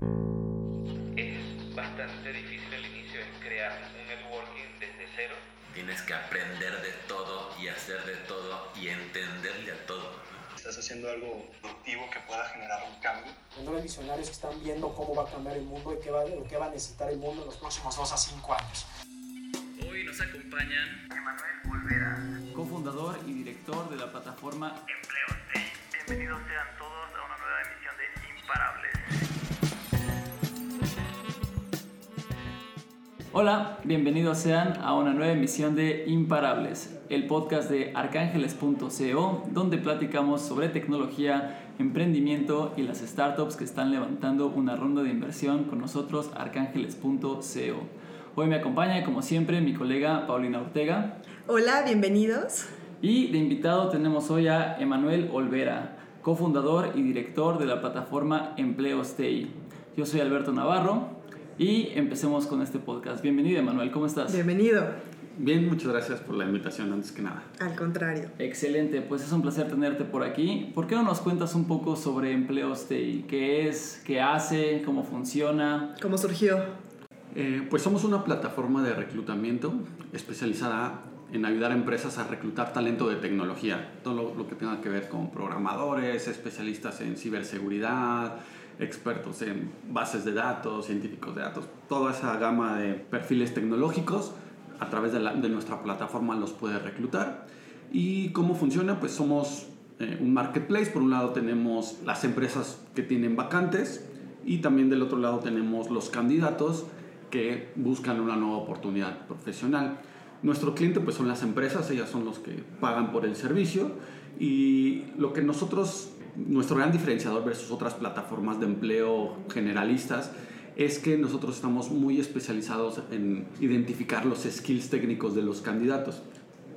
Es bastante difícil al inicio, es crear un networking desde cero. Tienes que aprender de todo y hacer de todo y entenderle a todo. Estás haciendo algo productivo que pueda generar un cambio. Hay visionarios que están viendo cómo va a cambiar el mundo y qué va, qué va a necesitar el mundo en los próximos 2 a 5 años. Hoy nos acompañan Emanuel Olvera. cofundador y director de la plataforma Empleos Day. Bienvenidos sean todos a una nueva emisión de Imparables. Hola, bienvenidos sean a una nueva emisión de Imparables, el podcast de arcángeles.co, donde platicamos sobre tecnología, emprendimiento y las startups que están levantando una ronda de inversión con nosotros, arcángeles.co. Hoy me acompaña, como siempre, mi colega Paulina Ortega. Hola, bienvenidos. Y de invitado tenemos hoy a Emanuel Olvera, cofundador y director de la plataforma Empleos TI. Yo soy Alberto Navarro y empecemos con este podcast. Bienvenido, Emanuel, ¿cómo estás? Bienvenido. Bien, muchas gracias por la invitación antes que nada. Al contrario. Excelente, pues es un placer tenerte por aquí. ¿Por qué no nos cuentas un poco sobre Empleos TI? ¿Qué es? ¿Qué hace? ¿Cómo funciona? ¿Cómo surgió? Eh, pues somos una plataforma de reclutamiento especializada en ayudar a empresas a reclutar talento de tecnología. Todo lo, lo que tenga que ver con programadores, especialistas en ciberseguridad, expertos en bases de datos, científicos de datos, toda esa gama de perfiles tecnológicos a través de, nuestra plataforma los puede reclutar. ¿Y cómo funciona? Pues somos eh, un marketplace. Por un lado tenemos las empresas que tienen vacantes y también del otro lado tenemos los candidatos que buscan una nueva oportunidad profesional. Nuestro cliente pues son las empresas, ellas son los que pagan por el servicio y lo que nosotros, nuestro gran diferenciador versus otras plataformas de empleo generalistas es que nosotros estamos muy especializados en identificar los skills técnicos de los candidatos.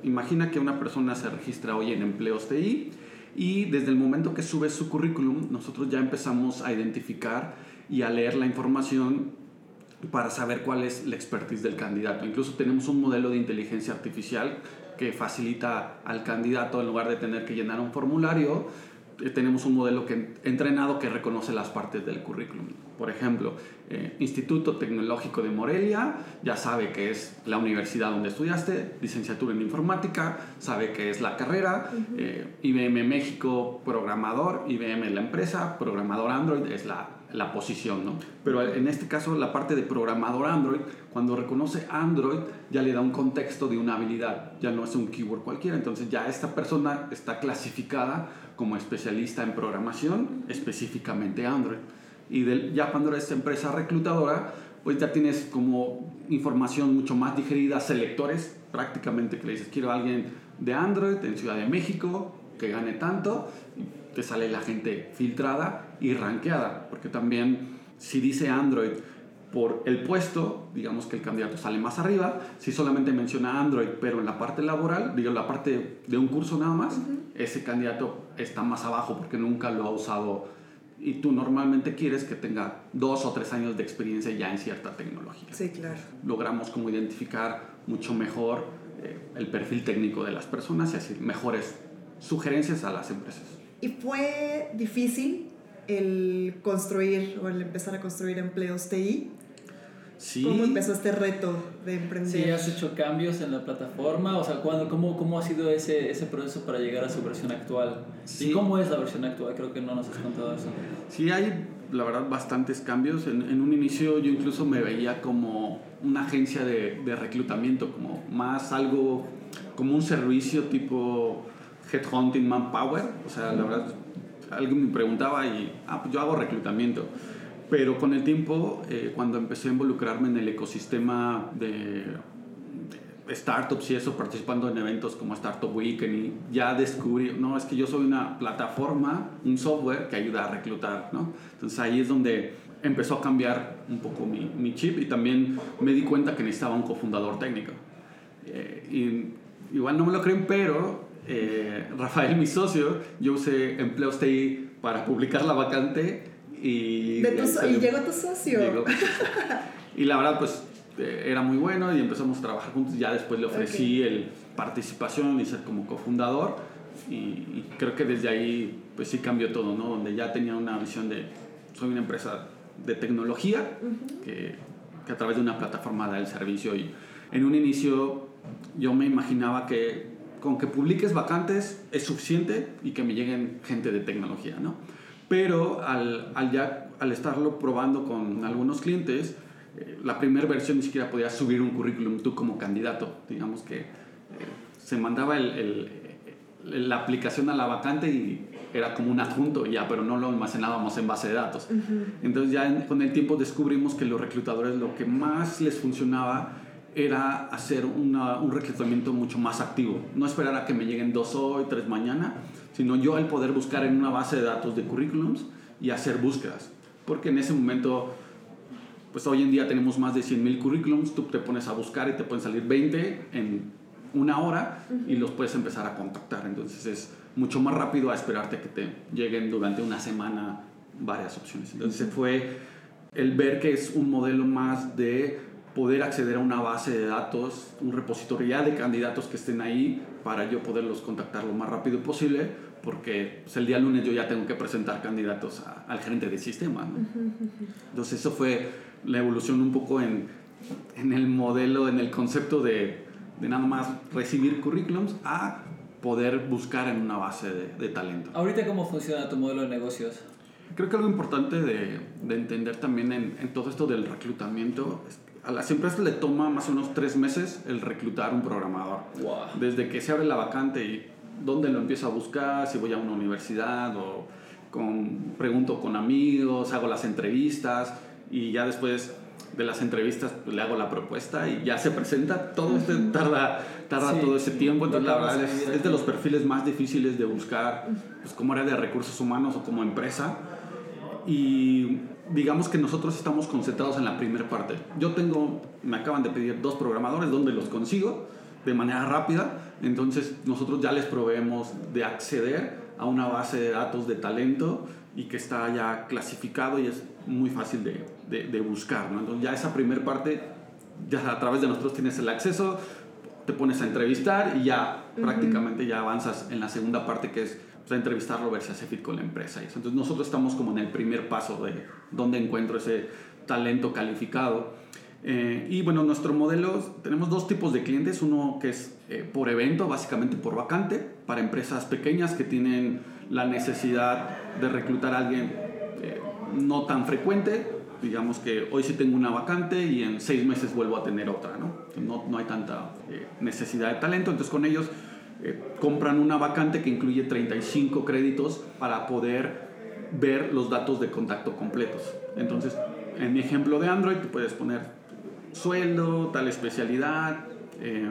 Imagina que una persona se registra hoy en Empleos TI y desde el momento que sube su currículum, nosotros ya empezamos a identificar y a leer la información para saber cuál es la expertise del candidato. Incluso tenemos un modelo de inteligencia artificial que facilita al candidato, en lugar de tener que llenar un formulario, tenemos un modelo que, entrenado que reconoce las partes del currículum. Por ejemplo, eh, Instituto Tecnológico de Morelia ya sabe que es la universidad donde estudiaste, licenciatura en informática, sabe que es la carrera, eh, IBM México programador, IBM la empresa, programador Android es la, la posición, ¿no? Pero en este caso la parte de programador Android, cuando reconoce Android ya le da un contexto de una habilidad, ya no es un keyword cualquiera, entonces ya esta persona está clasificada como especialista en programación, específicamente Android. Y del- ya cuando eres empresa reclutadora, pues ya tienes como información mucho más digerida, selectores prácticamente que le dices, quiero a alguien de Android en Ciudad de México que gane tanto, y te sale la gente filtrada y rankeada, porque también si dice Android por el puesto, digamos que el candidato sale más arriba, si solamente menciona Android, pero en la parte laboral, digo, la parte de un curso nada más, ese candidato está más abajo porque nunca lo ha usado y tú normalmente quieres que tenga dos o tres años de experiencia ya en cierta tecnología. Sí, claro. Logramos como identificar mucho mejor eh, el perfil técnico de las personas y así mejores sugerencias a las empresas. ¿Y fue difícil el construir o el empezar a construir empleos TI? Sí, ¿Cómo empezó este reto de emprender? Sí, has hecho cambios en la plataforma, o sea, ¿cuándo, cómo, ¿cómo ha sido ese, ese proceso para llegar a su versión actual? Sí. ¿Y cómo es la versión actual? Creo que no nos has contado eso. Sí, hay la verdad bastantes cambios. En, en un inicio yo incluso me veía como una agencia de, de reclutamiento, como más algo, como un servicio tipo Headhunting Manpower. O sea, la verdad, alguien me preguntaba y, ah, pues yo hago reclutamiento. Pero con el tiempo, eh, cuando empecé a involucrarme en el ecosistema de, startups y eso, participando en eventos como Startup Weekend y ya descubrí, no, es que yo soy una plataforma, un software que ayuda a reclutar, ¿no? Entonces ahí es donde empezó a cambiar un poco mi, mi chip y también me di cuenta que necesitaba un cofundador técnico. Eh, y igual no me lo creen, pero eh, Rafael, mi socio, yo usé Empleos TI para publicar la vacante y... De tu so- y llegó tu socio. Llegó. y la verdad, pues eh, era muy bueno y empezamos a trabajar juntos. Ya después le ofrecí el participación y ser como cofundador. Y, y creo que desde ahí, pues sí cambió todo, ¿no? Donde ya tenía una visión de, soy una empresa de tecnología que, que a través de una plataforma da el servicio. Y en un inicio yo me imaginaba que con que publiques vacantes es suficiente y que me lleguen gente de tecnología, ¿no? Pero al, al ya, al estarlo probando con algunos clientes, eh, la primera versión ni siquiera podía subir un currículum tú como candidato. Digamos que eh, se mandaba el, el, la aplicación a la vacante y era como un adjunto ya, pero no lo almacenábamos en base de datos. Entonces ya en- con el tiempo descubrimos que los reclutadores lo que más les funcionaba era hacer una- un reclutamiento mucho más activo. No esperar a que me lleguen dos hoy, tres mañana, sino yo el poder buscar en una base de datos de currículums y hacer búsquedas. Porque en ese momento, pues hoy en día tenemos más de 100.000 currículums, tú te pones a buscar y te pueden salir 20 en una hora y los puedes empezar a contactar. Entonces es mucho más rápido a esperarte que te lleguen durante una semana varias opciones. Entonces fue el ver que es un modelo más de poder acceder a una base de datos, un repositorio ya de candidatos que estén ahí para yo poderlos contactar lo más rápido posible, porque pues, el día lunes yo ya tengo que presentar candidatos a- al gerente de sistema. ¿no? Entonces eso fue la evolución un poco en, en el modelo, en el concepto de, de nada más recibir currículums a poder buscar en una base de, de talento. Ahorita, ¿cómo funciona tu modelo de negocios? Creo que algo importante de, de entender también en, en todo esto del reclutamiento es que a las empresas le toma más o menos tres meses el reclutar un programador. Wow. Desde que se abre la vacante y dónde lo empiezo a buscar, si voy a una universidad o con, pregunto con amigos, hago las entrevistas y ya después de las entrevistas le hago la propuesta y ya se presenta. Todo esto tarda, tarda Sí, todo ese tiempo. Entonces, la verdad es, de los perfiles más difíciles de buscar pues, como área de recursos humanos o como empresa. Y digamos que nosotros estamos concentrados en la primera parte. Yo tengo, me acaban de pedir dos programadores, donde los consigo? De manera rápida. Entonces nosotros ya les proveemos de acceder a una base de datos de talento y que está ya clasificado y es muy fácil de, de, de buscar. ¿no? Entonces ya esa primera parte, ya a través de nosotros tienes el acceso, te pones a entrevistar y ya prácticamente ya avanzas en la segunda parte que es pues, a entrevistarlo, ver si hace fit con la empresa. Y eso. Entonces nosotros estamos como en el primer paso de dónde encuentro ese talento calificado. Eh, y bueno, nuestro modelo, tenemos dos tipos de clientes, uno que es eh, por evento, básicamente por vacante, para empresas pequeñas que tienen la necesidad de reclutar a alguien eh, no tan frecuente, digamos que hoy sí tengo una vacante y en seis meses vuelvo a tener otra, ¿no? No, no hay tanta eh, necesidad de talento, entonces con ellos eh, compran una vacante que incluye 35 créditos para poder ver los datos de contacto completos. Entonces, en mi ejemplo de Android, tú puedes poner sueldo, tal especialidad, eh,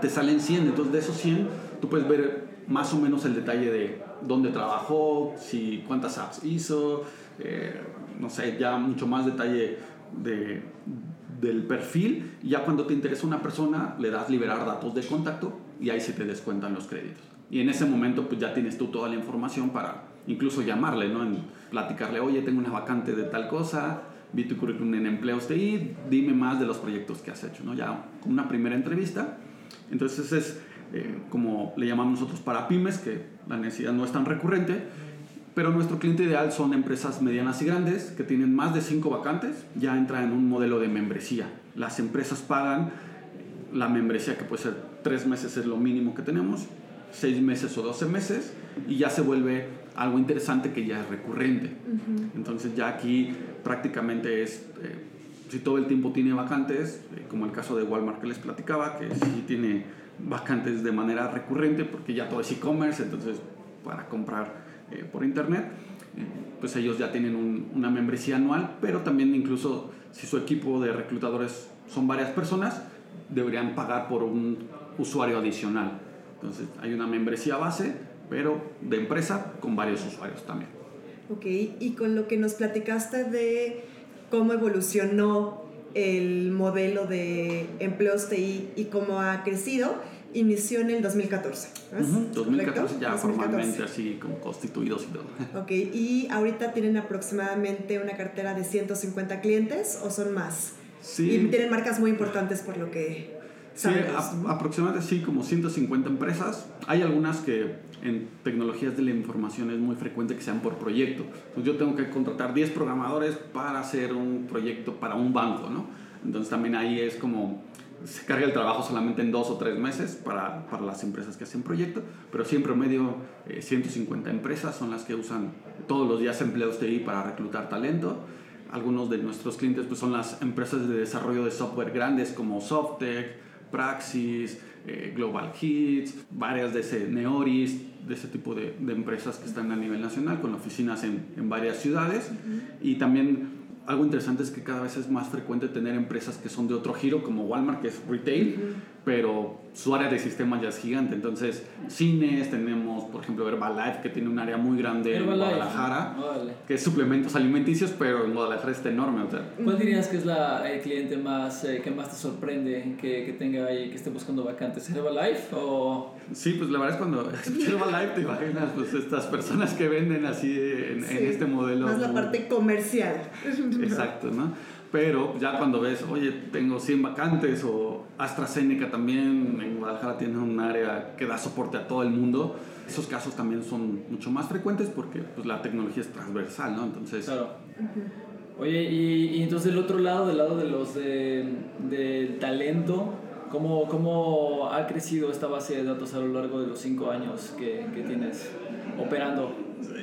te salen 100, entonces de esos 100 tú puedes ver más o menos el detalle de dónde trabajó, si, cuántas apps hizo, eh, no sé, ya mucho más detalle de, del perfil. Ya cuando te interesa una persona, le das liberar datos de contacto y ahí se te descuentan los créditos. Y en ese momento pues ya tienes tú toda la información para incluso llamarle, ¿no? En platicarle, oye, tengo una vacante de tal cosa, vi tu currículum en empleos TI, dime más de los proyectos que has hecho, ¿no? Ya una primera entrevista. Entonces es eh, como le llamamos nosotros para pymes, que la necesidad no es tan recurrente, pero nuestro cliente ideal son empresas medianas y grandes que tienen más de cinco vacantes, ya entra en un modelo de membresía. Las empresas pagan la membresía que puede ser tres meses es lo mínimo que tenemos, seis meses o 12 meses, y ya se vuelve algo interesante que ya es recurrente. Entonces ya aquí prácticamente es, eh, si todo el tiempo tiene vacantes, eh, como el caso de Walmart que les platicaba, que sí tiene vacantes de manera recurrente porque ya todo es e-commerce, entonces para comprar eh, por internet, pues ellos ya tienen un- una membresía anual, pero también incluso si su equipo de reclutadores son varias personas, deberían pagar por un usuario adicional. Entonces hay una membresía base, pero de empresa con varios usuarios también. Ok, y con lo que nos platicaste de cómo evolucionó el modelo de empleos TI y cómo ha crecido, inició en el 2014. ¿no es? Ujú, 2014 ¿Correcto? ya 2014. formalmente así como constituidos y todo. Ok, y ahorita tienen aproximadamente una cartera de 150 clientes o son más. Sí. Y tienen marcas muy importantes por lo que Sí, a- aproximadamente sí, como 150 empresas. Hay algunas que en tecnologías de la información es muy frecuente que sean por proyecto. Entonces yo tengo que contratar 10 programadores para hacer un proyecto para un banco, ¿no? Entonces también ahí es como se carga el trabajo solamente en dos o tres meses para, para las empresas que hacen proyecto, pero sí en promedio eh, 150 empresas son las que usan todos los días empleos TI para reclutar talento. Algunos de nuestros clientes pues, son las empresas de desarrollo de software grandes como Softec, Praxis, eh, Global Hits, varias de ese Neoris, de ese tipo de, de empresas que están a nivel nacional con oficinas en, en varias ciudades. Y también algo interesante es que cada vez es más frecuente tener empresas que son de otro giro, como Walmart, que es retail, pero su área de sistemas ya es gigante. Entonces, cines, tenemos, por ejemplo, Herbalife, que tiene un área muy grande en Herbalife. Guadalajara, Órale. que es suplementos alimenticios, pero en Guadalajara está enorme. O sea, ¿Cuál dirías que es la, el cliente más eh, que más te sorprende que, que tenga ahí, que esté buscando vacantes? ¿Herbalife o...? Sí, pues la verdad es cuando escuché Herbalife te imaginas pues estas personas que venden así en, Sí, en este modelo. Más la muy- parte comercial. Exacto, ¿no? Pero ya cuando ves, oye, tengo 100 vacantes o AstraZeneca también en Guadalajara tiene un área que da soporte a todo el mundo, esos casos también son mucho más frecuentes porque pues, la tecnología es transversal, ¿no? Entonces, Claro. Oye, y, y entonces del otro lado, del lado de los de, del talento, ¿cómo, ¿cómo ha crecido esta base de datos a lo largo de los cinco años que, que tienes operando?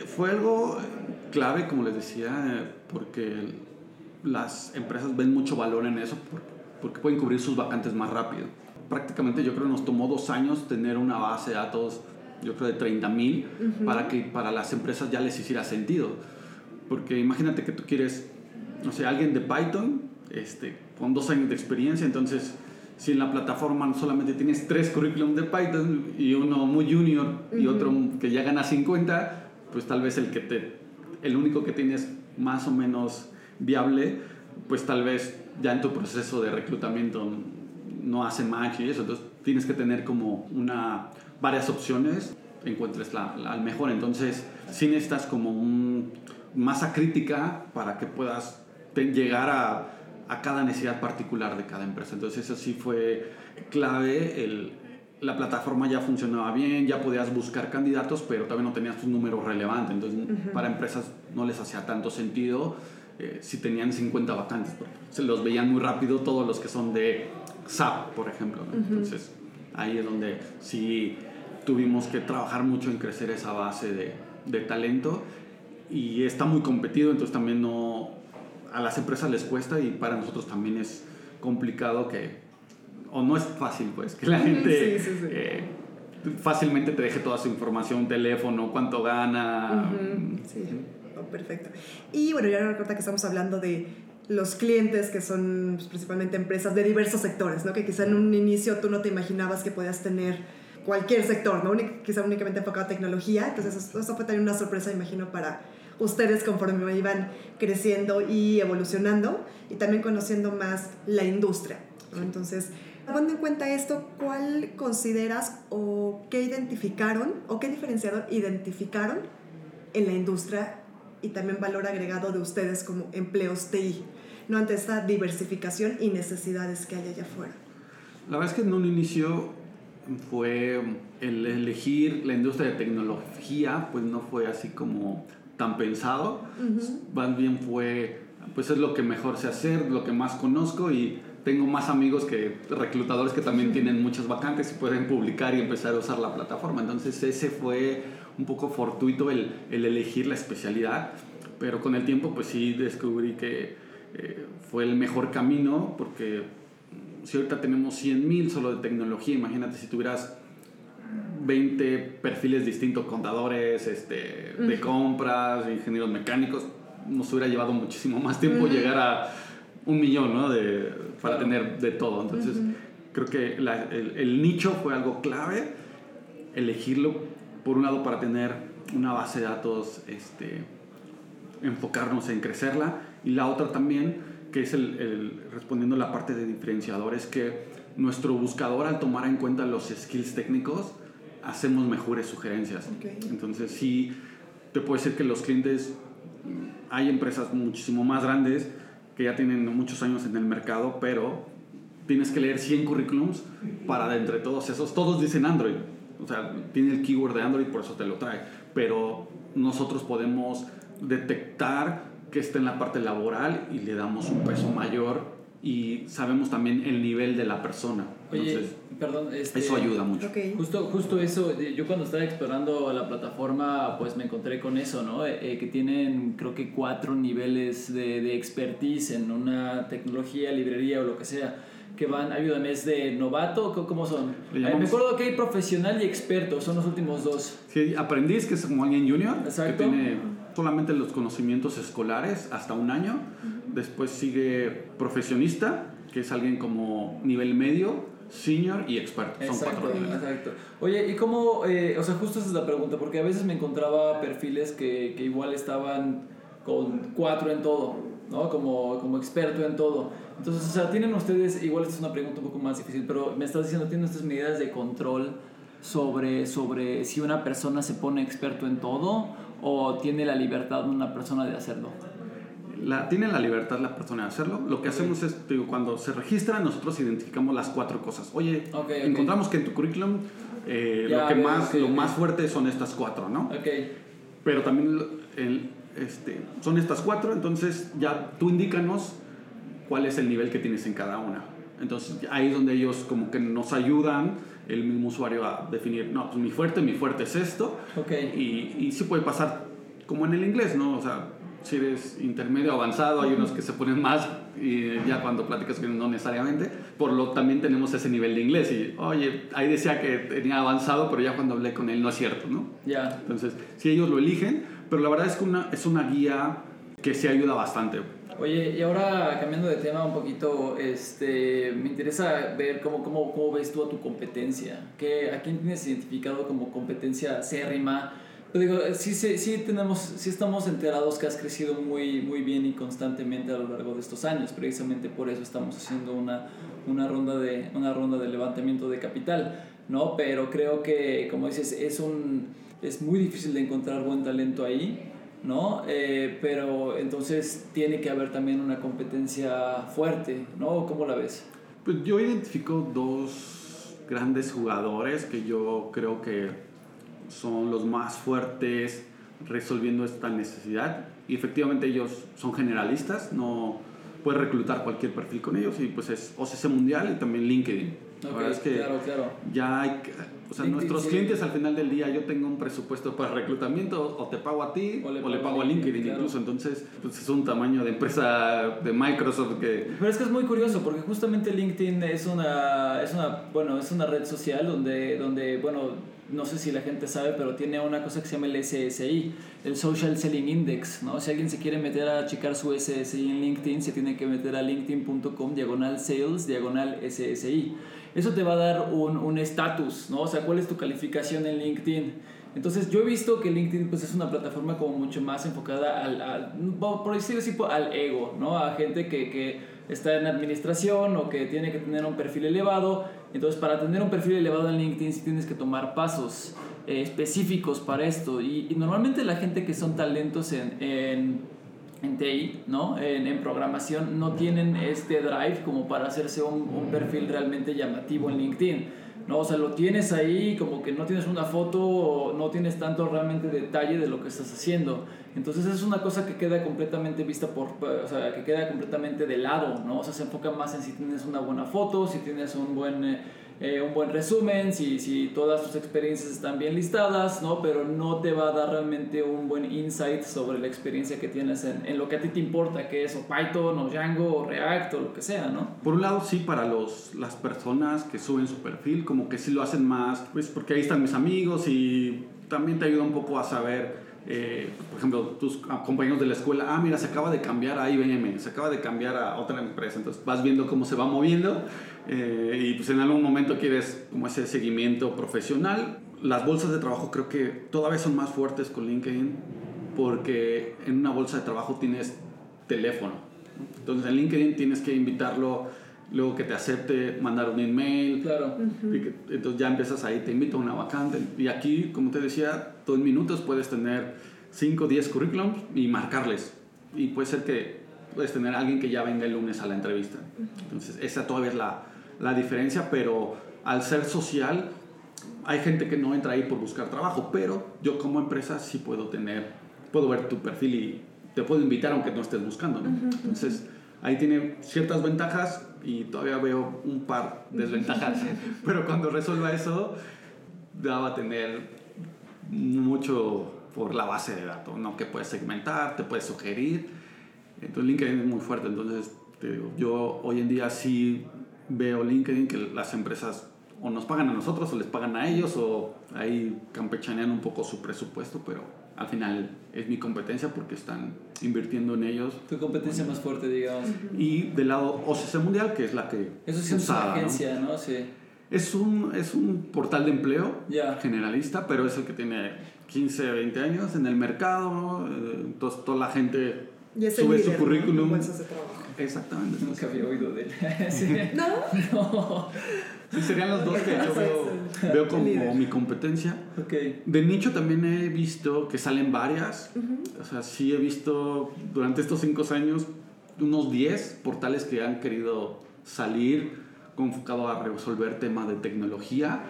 fue algo clave, como les decía, porque las empresas ven mucho valor en eso por- porque pueden cubrir sus vacantes más rápido. Prácticamente yo creo que nos tomó dos años tener una base de datos, yo creo de 30 mil, para que para las empresas ya les hiciera sentido. Porque imagínate que tú quieres, no sé, alguien de Python, este, con dos años de experiencia, entonces si en la plataforma solamente tienes tres currículums de Python y uno muy junior y otro que ya gana 50, pues tal vez el que te, el único que tienes más o menos viable, pues tal vez ya en tu proceso de reclutamiento no hace match y eso, entonces tienes que tener como una, varias opciones, encuentres la, la mejor, entonces sí necesitas como un, masa crítica para que puedas te- llegar a, a cada necesidad particular de cada empresa, entonces eso sí fue clave, el, la plataforma ya funcionaba bien, ya podías buscar candidatos, pero todavía no tenías un número relevante, entonces para empresas no les hacía tanto sentido eh, si tenían 50 vacantes, se los veían muy rápido todos los que son de SAP, por ejemplo. ¿no? Entonces ahí es donde sí tuvimos que trabajar mucho en crecer esa base de, de talento y está muy competido, entonces también no, a las empresas les cuesta y para nosotros también es complicado que, o no es fácil pues, que la gente Sí, sí, sí. eh, fácilmente te deje toda su información, teléfono, cuánto gana. Perfecto. Y bueno, ya recuerda que estamos hablando de los clientes que son pues, principalmente empresas de diversos sectores, ¿no? Que quizá en un inicio tú no te imaginabas que podías tener cualquier sector, ¿no? Únic- quizá únicamente enfocado a tecnología. Entonces eso, eso fue también una sorpresa, imagino, para ustedes conforme iban creciendo y evolucionando y también conociendo más la industria. ¿no? Entonces, tomando en cuenta esto, ¿cuál consideras o qué identificaron o qué diferenciador identificaron en la industria y también valor agregado de ustedes como empleos TI, no ante esta diversificación y necesidades que hay allá afuera. La verdad es que en un inicio fue el elegir la industria de tecnología, pues no fue así como tan pensado, más bien fue, pues es lo que mejor sé hacer, lo que más conozco y tengo más amigos que reclutadores que también tienen muchas vacantes y pueden publicar y empezar a usar la plataforma. Entonces ese fue un poco fortuito el, el elegir la especialidad, pero con el tiempo pues sí descubrí que eh, fue el mejor camino porque si ahorita tenemos 100 mil solo de tecnología, imagínate si tuvieras 20 perfiles distintos, contadores, este, de compras, ingenieros mecánicos, nos hubiera llevado muchísimo más tiempo llegar a un millón, ¿no? De, para Claro. tener de todo. Entonces, creo que la- el, el nicho fue algo clave, elegirlo, por un lado, para tener una base de datos, este, enfocarnos en crecerla, y la otra también, que es el, el- respondiendo a la parte de diferenciadores, que nuestro buscador al tomar en cuenta los skills técnicos, hacemos mejores sugerencias. Entonces sí, te puedo decir que los clientes, hay empresas muchísimo más grandes que ya tienen muchos años en el mercado, pero tienes que leer 100 currículums para de entre todos esos, todos dicen Android. O sea, tiene el keyword de Android, por eso te lo trae. Pero nosotros podemos detectar que está en la parte laboral y le damos un peso mayor y sabemos también el nivel de la persona. Oye, Entonces, perdón, este, eso ayuda mucho. Ok. Justo, justo eso, de- yo cuando estaba explorando la plataforma, pues me encontré con eso, ¿no? Eh, eh, que tienen creo que cuatro niveles de, de expertise en una tecnología, librería o lo que sea, que van, ayúdame, es de novato, ¿Cómo- ¿cómo son? Eh, me llamamos- acuerdo que hay profesional y experto, son los últimos dos. Sí, aprendiz, que es como alguien junior, Exacto. que tiene solamente los conocimientos escolares hasta un año. Después sigue profesionista, que es alguien como nivel medio, senior y experto. Son Exacto, cuatro niveles. exacto. Oye, ¿y cómo, eh, o sea, justo esa es la pregunta, porque a veces me encontraba perfiles que, que igual estaban con cuatro en todo, ¿no? Como, como experto en todo. Entonces, o sea, tienen ustedes, igual esta es una pregunta un poco más difícil, pero me estás diciendo, ¿tienen ustedes medidas de control sobre, sobre si una persona se pone experto en todo o tiene la libertad una persona de hacerlo? La, tiene la libertad la persona de hacerlo. Lo que hacemos es, digo, cuando se registra, nosotros identificamos las cuatro cosas. Oye, encontramos que en tu currículum eh, lo, que más, lo más fuerte son estas cuatro, ¿no? Ok, Pero también el- este, son estas cuatro, entonces ya tú indícanos cuál es el nivel que tienes en cada una. Entonces ahí es donde ellos como que nos ayudan, el mismo usuario, a definir, no, pues mi fuerte, mi fuerte es esto. ok. Y, y sí puede pasar como en el inglés, ¿no? O sea, si eres intermedio avanzado, hay unos que se ponen más y ya cuando platicas ellos no necesariamente. Por lo también tenemos ese nivel de inglés y, oye, ahí decía que tenía avanzado, pero ya cuando hablé con él no es cierto, ¿no? Ya. Entonces, si ellos lo eligen, pero la verdad es que una, es una guía que sí ayuda bastante. Oye, y ahora cambiando de tema un poquito, este, me interesa ver cómo, cómo, cómo ves tú a tu competencia. ¿Qué, ¿A quién tienes identificado como competencia acérrima? Pero digo, sí, sí, sí, tenemos, sí estamos enterados que has crecido muy, muy bien y constantemente a lo largo de estos años. Precisamente por eso estamos haciendo una, una, ronda, de, una ronda de levantamiento de capital, ¿no? Pero creo que, como dices, es, un, es muy difícil de encontrar buen talento ahí. ¿no? Eh, pero entonces tiene que haber también una competencia fuerte, ¿no? ¿Cómo la ves? Pues yo identifico dos grandes jugadores que yo creo que son los más fuertes resolviendo esta necesidad y efectivamente ellos son generalistas, no puedes reclutar cualquier perfil con ellos y pues es OCC Mundial y también LinkedIn. La Ok, verdad es que claro, claro. ya hay, o sea, nuestros sí. clientes al final del día, yo tengo un presupuesto para reclutamiento, o te pago a ti, o le, pago a LinkedIn, incluso, entonces pues es un tamaño de empresa de Microsoft que... Pero es que es muy curioso porque justamente LinkedIn es una, es una, bueno, es una red social donde, donde, bueno, no sé si la gente sabe, pero tiene una cosa que se llama el SSI, el Social Selling Index, ¿no? Si alguien se quiere meter a checar su SSI en LinkedIn, se tiene que meter a linkedin.com, diagonal sales, diagonal SSI. Eso te va a dar un un estatus, ¿no? O sea, ¿cuál es tu calificación en LinkedIn? Entonces yo he visto que LinkedIn pues es una plataforma como mucho más enfocada al, al por decirlo así, pues, al ego, ¿no? A gente que, que está en administración o que tiene que tener un perfil elevado. Entonces para tener un perfil elevado en LinkedIn sí tienes que tomar pasos eh, específicos para esto. Y, y normalmente la gente que son talentos en, en, en TI, ¿no? En, en programación, no tienen este drive como para hacerse un, un perfil realmente llamativo en LinkedIn. ¿no? O sea, lo tienes ahí, como que no tienes una foto, no tienes tanto realmente detalle de lo que estás haciendo. Entonces es una cosa que queda completamente vista por, o sea, que queda completamente de lado, ¿no? O sea, se enfoca más en si tienes una buena foto, si tienes un buen, eh, eh, un buen resumen, si, si todas tus experiencias están bien listadas, ¿no? Pero no te va a dar realmente un buen insight sobre la experiencia que tienes en, en lo que a ti te importa, que es o Python, o Django, o React, o lo que sea, ¿no? Por un lado, sí, para los, las personas que suben su perfil, como que sí lo hacen más, pues porque ahí están mis amigos y también te ayuda un poco a saber, eh, por ejemplo, tus compañeros de la escuela, ah, mira, se acaba de cambiar a IBM, se acaba de cambiar a otra empresa, entonces vas viendo cómo se va moviendo eh, y pues en algún momento quieres como ese seguimiento profesional. Las bolsas de trabajo creo que todavía son más fuertes con LinkedIn porque en una bolsa de trabajo tienes teléfono. Entonces en LinkedIn tienes que invitarlo, luego que te acepte, mandar un email. Claro. y que- entonces ya empiezas ahí, te invito a una vacante. Y aquí, como te decía, tú en minutos puedes tener 5 o 10 currículums y marcarles. Y puede ser que puedes tener a alguien que ya venga el lunes a la entrevista. Entonces esa todavía es la, la diferencia, pero al ser social, hay gente que no entra ahí por buscar trabajo, pero yo como empresa sí puedo tener, puedo ver tu perfil y te puedo invitar aunque no estés buscando, ¿no? Entonces, ahí tiene ciertas ventajas y todavía veo un par de desventajas, pero cuando resuelva eso, ya va a tener mucho por la base de datos, ¿no? Que puedes segmentar, te puedes sugerir. Entonces LinkedIn es muy fuerte. Entonces, te digo, yo hoy en día sí veo LinkedIn que las empresas o nos pagan a nosotros o les pagan a ellos o ahí campechanean un poco su presupuesto, pero al final es mi competencia porque están invirtiendo en ellos. Tu competencia más fuerte, digamos. Y del lado OCC Mundial, que es la que... Eso sí es una ¿no? agencia, ¿no? Sí. Es un, es un portal de empleo generalista, pero es el que tiene 15, 20 años en el mercado. eh, Entonces toda la gente Y es el sube líder, su ¿no? currículum. de trabajo. Exactamente. Nunca había oído de él. Sí. ¿No? No. Sí, serían los dos que yo veo, veo como Líder. mi competencia. Ok. De nicho también he visto que salen varias. O sea, sí he visto durante estos 5 años unos 10 portales que han querido salir enfocado a resolver temas de tecnología.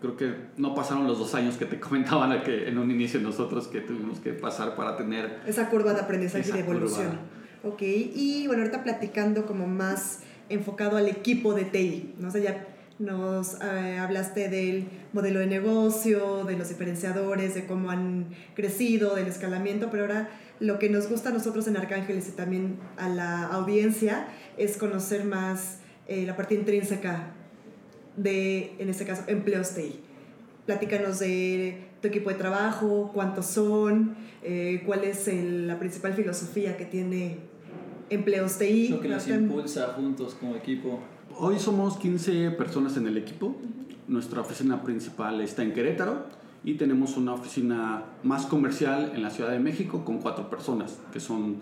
Creo que no pasaron los dos años que te comentaban que en un inicio nosotros que tuvimos que pasar para tener Esa curva de aprendizaje y de evolución. curva. Ok, y bueno, ahorita platicando como más enfocado al equipo de TI, ¿no? O sea, ya nos eh, hablaste del modelo de negocio, de los diferenciadores, de cómo han crecido, del escalamiento, pero ahora lo que nos gusta a nosotros en Arcángeles y también a la audiencia es conocer más eh, la parte intrínseca de, en este caso, empleos TI. Platícanos de tu equipo de trabajo, cuántos son, eh, cuál es el- la principal filosofía que tiene Empleos TI. Lo que nos También- impulsa juntos como equipo. Hoy somos 15 personas en el equipo. Nuestra oficina principal está en Querétaro y tenemos una oficina más comercial en la Ciudad de México con cuatro personas, que son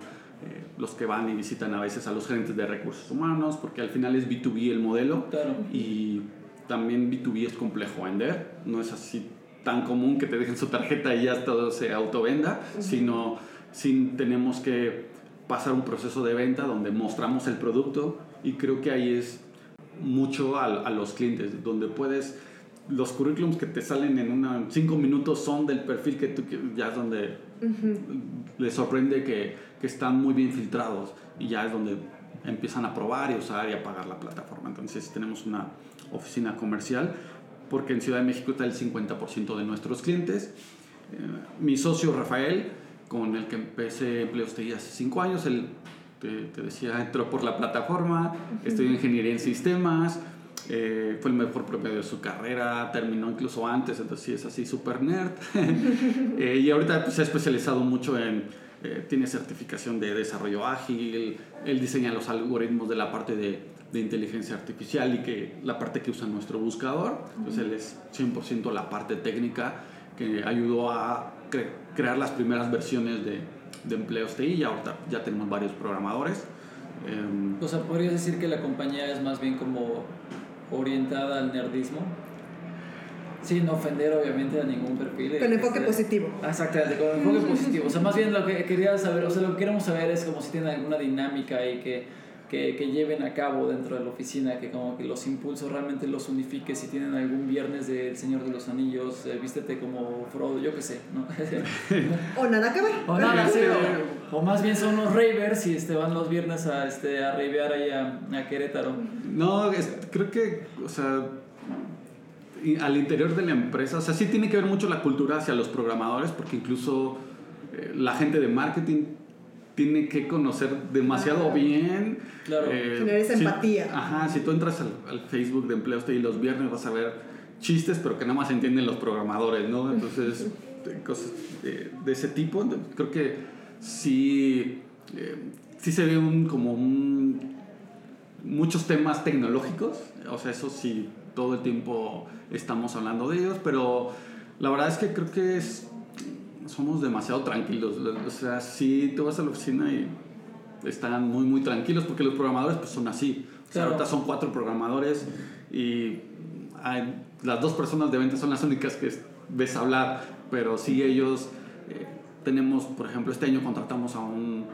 eh, los que van y visitan a veces a los gerentes de recursos humanos, porque al final es B2B el modelo Claro. y también B2B es complejo vender, no es así tan común que te dejen su tarjeta y ya todo se autovenda, sino sí tenemos que pasar un proceso de venta donde mostramos el producto y creo que ahí es mucho a, a los clientes, donde puedes, los currículums que te salen en una, cinco minutos son del perfil que tú ya es donde les sorprende que, que están muy bien filtrados y ya es donde empiezan a probar y usar y a pagar la plataforma. Entonces tenemos una oficina comercial porque en Ciudad de México está el 50% de nuestros clientes. Eh, mi socio Rafael, con el que empecé Empleos TI hace 5 años, él, te, te decía, entró por la plataforma, estudió ingeniería en sistemas, eh, fue el mejor promedio de su carrera, terminó incluso antes, entonces sí es así súper nerd. Eh, y ahorita pues, se ha especializado mucho en, eh, tiene certificación de desarrollo ágil, él diseña los algoritmos de la parte de, de inteligencia artificial y que la parte que usa nuestro buscador, entonces él es 100% la parte técnica que ayudó a cre- crear las primeras versiones de, de empleos TI y ahorita ya tenemos varios programadores. Em, O sea, podrías decir que la compañía es más bien como orientada al nerdismo. Sin ofender obviamente a ningún perfil. Con enfoque Este, positivo. Exactamente, con enfoque positivo. O sea, más bien lo que quería saber, o sea, lo que queremos saber es como si tienen alguna dinámica ahí que, que, que lleven a cabo dentro de la oficina, que como que los impulsos realmente los unifique, si tienen algún viernes del Señor de los Anillos, eh, vístete como Frodo, yo qué sé, ¿no? O nada que ver. o nada, sí, o, o más bien son los ravers y este, van los viernes a, este, a ravear ahí a, a Querétaro. No, es- creo que, o sea, y al interior de la empresa, o sea, sí tiene que ver mucho la cultura hacia los programadores, porque incluso eh, la gente de marketing tiene que conocer demasiado Ah. bien. Claro. Generar esa si- empatía. Ajá, si tú entras al, al Facebook de Empleos TI los viernes vas a ver chistes, pero que nada más entienden los programadores, ¿no? Entonces, cosas de, de ese tipo, creo que sí, eh, sí se ve un, como un muchos temas tecnológicos, o sea, eso sí, todo el tiempo estamos hablando de ellos, pero la verdad es que creo que es, somos demasiado tranquilos, o sea, sí, tú vas a la oficina y están muy, muy tranquilos porque los programadores pues son así, o sea, Claro. ahorita son cuatro programadores y hay- las dos personas de venta son las únicas que ves hablar, pero sí ellos, eh, tenemos, por ejemplo, este año contratamos a un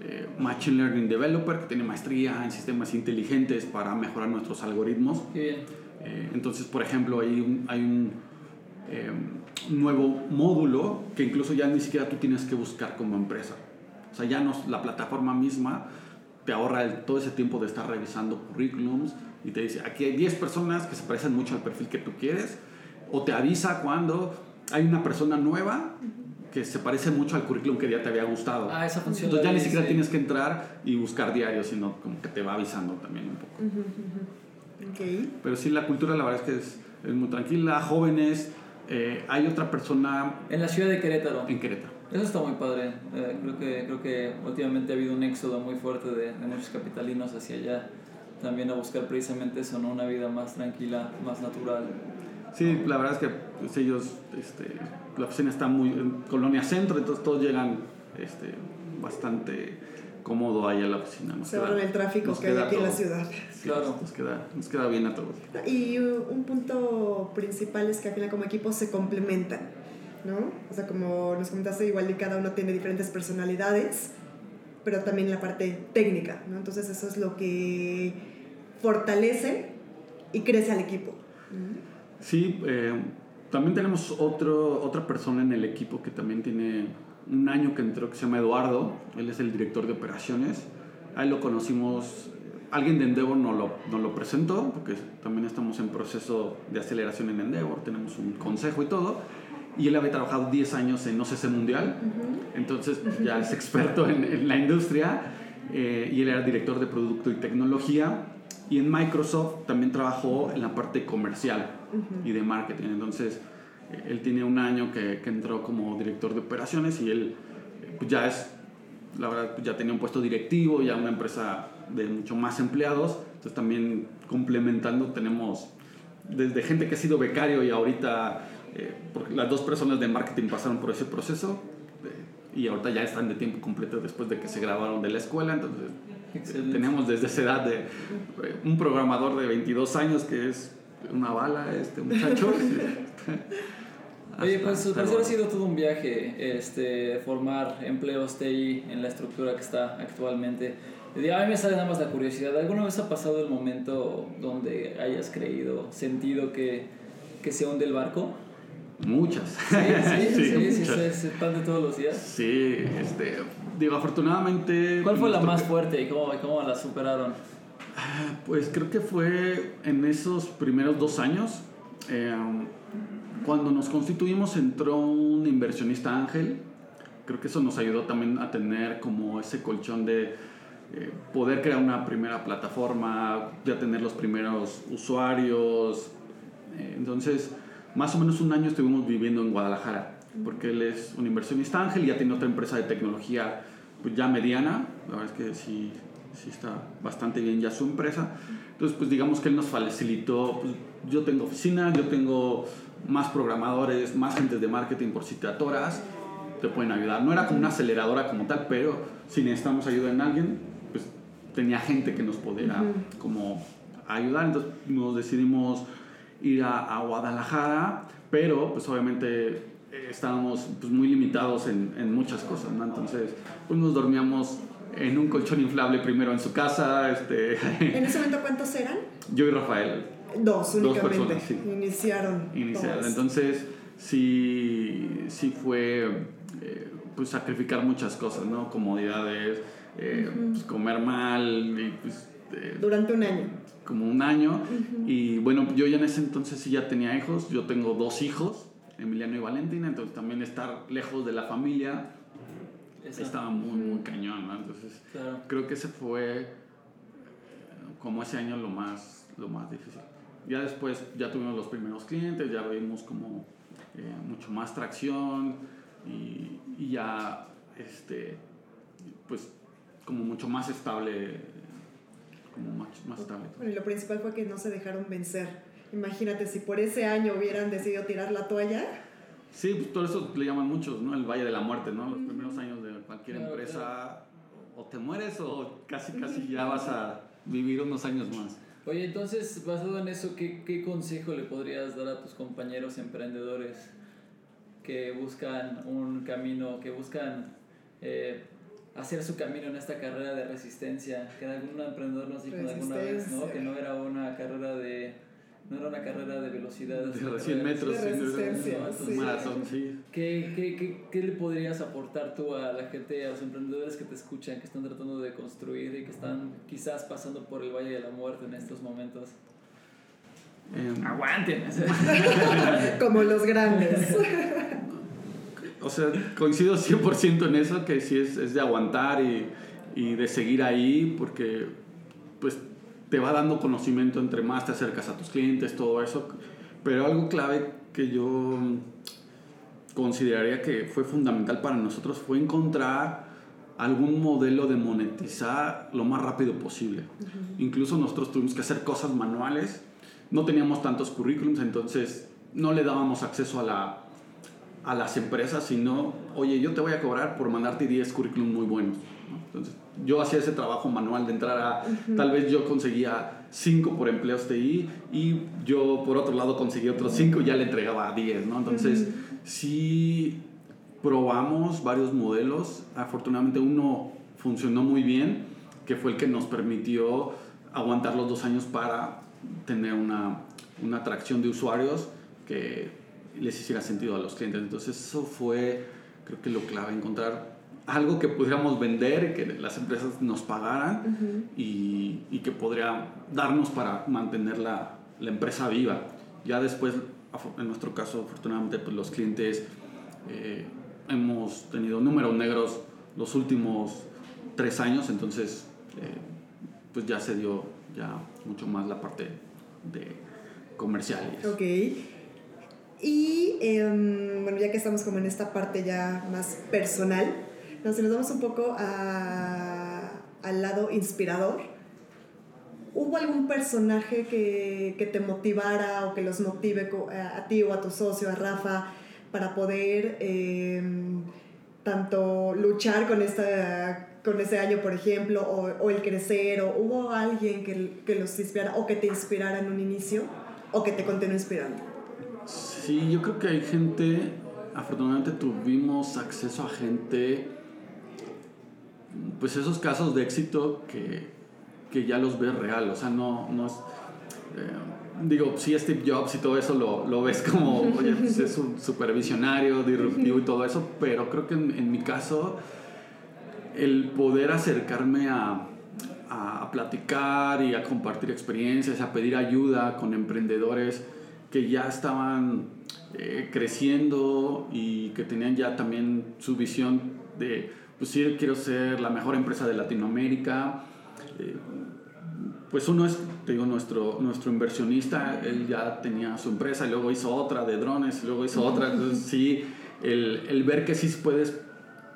eh, Machine Learning Developer, que tiene maestría en sistemas inteligentes para mejorar nuestros algoritmos. Qué bien. Eh, entonces, por ejemplo, hay un, hay un eh, nuevo módulo que incluso ya ni siquiera tú tienes que buscar como empresa. O sea, ya la plataforma misma te ahorra el- todo ese tiempo de estar revisando currículums y te dice, aquí hay 10 personas que se parecen mucho al perfil que tú quieres, o te avisa cuando hay una persona nueva que se parece mucho al currículum que ya te había gustado. Ah, esa función. Entonces ya ni siquiera sí. tienes que entrar y buscar diarios, sino como que te va avisando también un poco. Pero sí, la cultura la verdad es que es, es muy tranquila, jóvenes. eh, hay otra persona En la ciudad de Querétaro. en Querétaro. Eso está muy padre. Eh, creo, que, creo que últimamente ha habido un éxodo muy fuerte de, de muchos capitalinos hacia allá. También a buscar precisamente eso, ¿no? Una vida más tranquila, más natural. Sí, la verdad es que pues, ellos, este, la oficina está muy en Colonia Centro, entonces todos llegan este, bastante cómodo ahí a la oficina. Nos Se queda- el tráfico que hay queda aquí en la todo. ciudad. Sí, Claro. Nos queda, nos queda bien a todos. Y un punto principal es que al final como equipo se complementan, ¿no? O sea, como nos comentaste, igual y cada uno tiene diferentes personalidades, pero también la parte técnica, ¿no? Entonces eso es lo que fortalece y crece al equipo. Sí, eh, también tenemos otro, otra persona en el equipo que también tiene un año que entró, que se llama Eduardo. Él es el director de operaciones. Ahí lo conocimos, alguien de Endeavor nos lo, nos lo presentó, porque también estamos en proceso de aceleración en Endeavor, tenemos un consejo y todo. Y él había trabajado 10 años en OCC Mundial, entonces pues, ya es experto en, en la industria. eh, y él era director de producto y tecnología. Y en Microsoft también trabajó en la parte comercial y de marketing. Entonces, él tiene un año que, que entró como director de operaciones y él pues ya es, la verdad, pues ya tenía un puesto directivo, ya una empresa de mucho más empleados. Entonces, también complementando, tenemos desde gente que ha sido becario y ahorita, eh, porque las dos personas de marketing pasaron por ese proceso eh, y ahorita ya están de tiempo completo después de que se grabaron de la escuela. Entonces, eh, tenemos desde esa edad de eh, un programador de 22 años que es una bala, este muchacho. Oye, pues al parecer ha sido todo un viaje este, formar empleos TI en la estructura que está actualmente. A mí me sale nada más la curiosidad. ¿Alguna vez ha pasado el momento donde hayas creído, sentido que, que se hunde el barco? Muchas. Sí, sí, sí, sí, muchas. es el pan de todos los días. Sí, este, digo, afortunadamente... ¿Cuál fue la más fuerte y cómo, cómo la superaron? Pues creo que fue en esos primeros dos años. eh, cuando nos constituimos entró un inversionista ángel. Creo que eso nos ayudó también a tener como ese colchón de eh, poder crear una primera plataforma, ya tener los primeros usuarios. Eh, entonces, más o menos un año estuvimos viviendo en Guadalajara, porque él es un inversionista ángel y ya tiene otra empresa de tecnología pues ya mediana. La verdad es que sí, sí está bastante bien ya su empresa. Entonces, pues digamos que él nos facilitó, pues, yo tengo oficina, yo tengo más programadores, más gente de marketing por si te atoras, te pueden ayudar. No era como una aceleradora como tal, pero si necesitamos ayuda en alguien, pues tenía gente que nos pudiera como ayudar. Entonces nos decidimos ir a, a Guadalajara, pero pues obviamente eh, estábamos pues, muy limitados en, en muchas cosas, ¿no? Entonces pues nos dormíamos en un colchón inflable primero en su casa, este, ¿En ese momento cuántos eran? yo y Rafael Dos Dos únicamente. personas, sí. Iniciaron. inicial. todos. Entonces, sí, sí fue eh, pues sacrificar muchas cosas, ¿no? Comodidades, eh, pues, comer mal, y pues eh, Durante un año. como un año. Y bueno, yo ya en ese entonces sí ya tenía hijos, yo tengo dos hijos, Emiliano y Valentina, entonces también estar lejos de la familia estaba muy, muy cañón, ¿no? Entonces, Claro. creo que ese fue como ese año lo más, lo más difícil. Ya después ya tuvimos los primeros clientes, ya vimos como eh, mucho más tracción y, y ya este pues como mucho más estable como más, más estable. Bueno, y lo principal fue que no se dejaron vencer. Imagínate si por ese año hubieran decidido tirar la toalla. Sí, pues todo eso le llaman muchos, ¿no? El Valle de la Muerte, ¿no? Los primeros años de cualquier Claro, empresa o te mueres o casi casi ya vas a vivir unos años más. Oye, entonces, basado en eso, ¿qué, ¿qué consejo le podrías dar a tus compañeros emprendedores que buscan un camino, que buscan eh, hacer su camino en esta carrera de resistencia, que algún emprendedor nos dijo alguna vez, ¿no? Que no era una carrera de no era una carrera de velocidad. De 100 metros, de resistencia, un maratón, sí. ¿Qué, qué, qué, qué le podrías aportar tú a la gente, a los emprendedores que te escuchan, que están tratando de construir y que están quizás pasando por el Valle de la Muerte en estos momentos? Em, Aguanten. Como los grandes. o sea, coincido 100% en eso, que sí es, es de aguantar y, y, de seguir ahí, porque te va dando conocimiento entre más te acercas a tus clientes, todo eso. Pero algo clave que yo consideraría que fue fundamental para nosotros fue encontrar algún modelo de monetizar lo más rápido posible. Uh -huh. Incluso nosotros tuvimos que hacer cosas manuales, no teníamos tantos currículums, entonces no le dábamos acceso a, la, a las empresas, sino, oye, yo te voy a cobrar por mandarte 10 currículums muy buenos. ¿No? Entonces, yo hacía ese trabajo manual de entrar a, uh -huh. tal vez yo conseguía 5 por empleos TI y yo por otro lado conseguía otros 5 y ya le entregaba 10, ¿no? Entonces, uh -huh. sí probamos varios modelos, afortunadamente uno funcionó muy bien, que fue el que nos permitió aguantar los dos años para tener una, una atracción de usuarios que les hiciera sentido a los clientes. Entonces eso fue, creo que lo clave, encontrar algo que pudiéramos vender, que las empresas nos pagaran uh -huh. y, y, que podría darnos para mantener la, la, empresa viva. Ya después, en nuestro caso, afortunadamente, pues los clientes eh, hemos tenido números negros los últimos tres años, entonces eh, pues ya se dio ya mucho más la parte de comerciales. Ok. Y eh, bueno, ya que estamos como en esta parte ya más personal, nos, nos vamos un poco a, al lado inspirador. ¿Hubo algún personaje que, que, te motivara o que los motive a, a, ti o a tu socio, a Rafa, para poder eh, tanto luchar con esta con ese año, por ejemplo, o, o, el crecer, o hubo alguien que, que los inspirara o que te inspirara en un inicio o que te continúe inspirando? Sí, yo creo que hay gente, afortunadamente tuvimos acceso a gente, pues esos casos de éxito que, que ya los ves real, o sea, no, no es... Eh, digo, sí, Steve Jobs y todo eso lo, lo ves como, oye, pues es un supervisionario, disruptivo y todo eso, pero creo que en, mi caso el poder acercarme a, a, a, platicar y a compartir experiencias, a pedir ayuda con emprendedores que ya estaban eh, creciendo y que tenían ya también su visión de, pues sí, quiero ser la mejor empresa de Latinoamérica. Eh, pues uno es, te digo, nuestro, nuestro inversionista, él ya tenía su empresa y luego hizo otra de drones y luego hizo otra. Entonces sí, el, el ver que sí puedes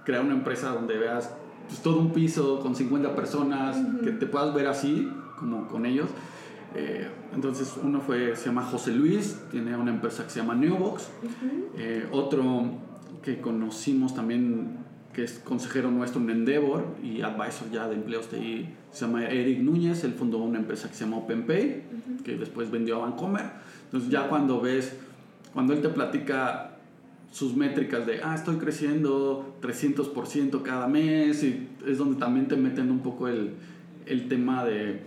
crear una empresa donde veas pues, todo un piso con 50 personas, uh -huh. que te puedas ver así, como con ellos. Eh, entonces, uno fue, se llama José Luis, tiene una empresa que se llama Neobox. Uh -huh. eh, otro que conocimos también, que es consejero nuestro en Endeavor y advisor ya de empleos de ahí, se llama Eric Núñez. Él fundó una empresa que se llama OpenPay, uh -huh. que después vendió a Vancomer. Entonces, ya cuando ves, cuando él te platica sus métricas de, ah, estoy creciendo 300% cada mes, y es donde también te meten un poco el, el tema de,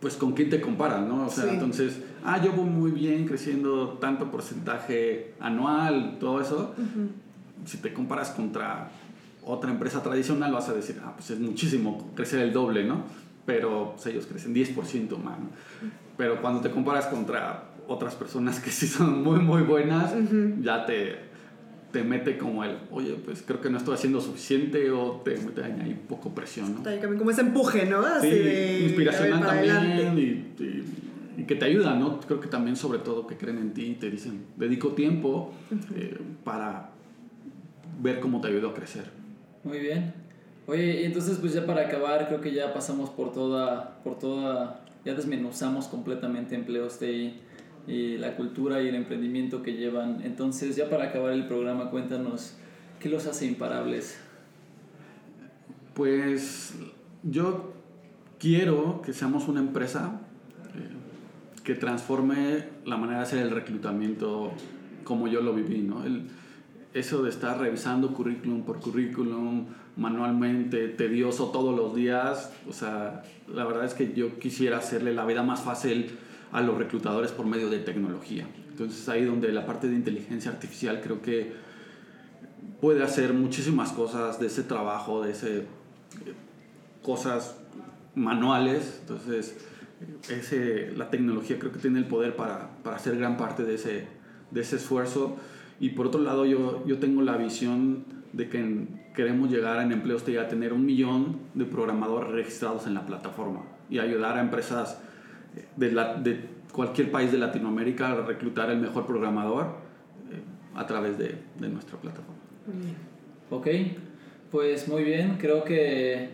pues, con quién te comparas, ¿no? O sea, sí. entonces, ah, yo voy muy bien creciendo tanto porcentaje anual, todo eso. Uh -huh. Si te comparas contra otra empresa tradicional, vas a decir, ah, pues es muchísimo crecer el doble, ¿no? Pero pues, ellos crecen 10% más, ¿no? Pero cuando te comparas contra otras personas que sí son muy, muy buenas, uh -huh. ya te, te mete como el, oye, pues creo que no estoy haciendo suficiente o te mete ahí poco presión, ¿no? También como ese empuje, ¿no? Así sí, de, inspiracional también y, y, y, que te ayuda, ¿no? Creo que también sobre todo que creen en ti y te dicen, dedico tiempo uh -huh. eh, para ver cómo te ayudo a crecer. Muy bien. Oye, y entonces pues ya para acabar, creo que ya pasamos por toda, por toda, ya desmenuzamos completamente empleos de y la cultura y el emprendimiento que llevan. Entonces, ya para acabar el programa, cuéntanos, ¿qué los hace imparables? Pues yo quiero que seamos una empresa eh, que transforme la manera de hacer el reclutamiento como yo lo viví, ¿no? El, eso de estar revisando currículum por currículum, manualmente, tedioso todos los días, o sea, la verdad es que yo quisiera hacerle la vida más fácil a los reclutadores por medio de tecnología. Entonces ahí donde la parte de inteligencia artificial creo que puede hacer muchísimas cosas de ese trabajo, de ese cosas manuales. Entonces ese, la tecnología creo que tiene el poder para, para hacer gran parte de ese, de ese esfuerzo. Y por otro lado yo, yo tengo la visión de que queremos llegar en empleos a tener un millón de programadores registrados en la plataforma y ayudar a empresas de, la, de cualquier país de Latinoamérica a reclutar el mejor programador eh, a través de, de nuestra plataforma. Ok, pues muy bien, creo que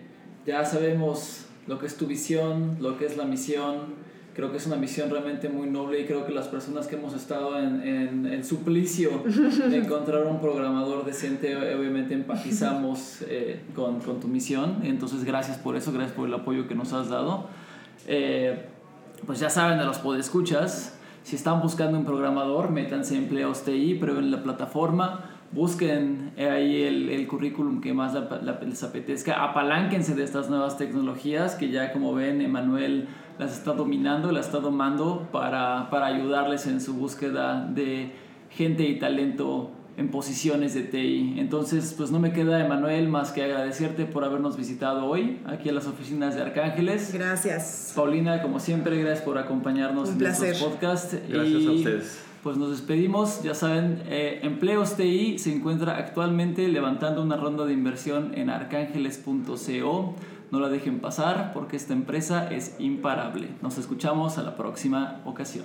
ya sabemos lo que es tu visión, lo que es la misión. Creo que es una misión realmente muy noble y creo que las personas que hemos estado en, en el suplicio de encontrar un programador decente, obviamente empatizamos eh, con, con, tu misión. Entonces, gracias por eso, gracias por el apoyo que nos has dado. Eh, pues ya saben de los podescuchas, si están buscando un programador, métanse en Empleos TI, prueben la plataforma busquen ahí el, el currículum que más les apetezca, apalánquense de estas nuevas tecnologías que ya como ven Emanuel las está dominando, las está domando para, para ayudarles en su búsqueda de gente y talento en posiciones de TI. Entonces, pues no me queda, Emanuel, más que agradecerte por habernos visitado hoy aquí en las oficinas de Arcángeles. Gracias. Paulina, como siempre, gracias por acompañarnos Un en placer. estos podcasts. Gracias y a ustedes. Pues nos despedimos, ya saben, eh, Empleos TI se encuentra actualmente levantando una ronda de inversión en arcángeles.co. No la dejen pasar porque esta empresa es imparable. Nos escuchamos a la próxima ocasión.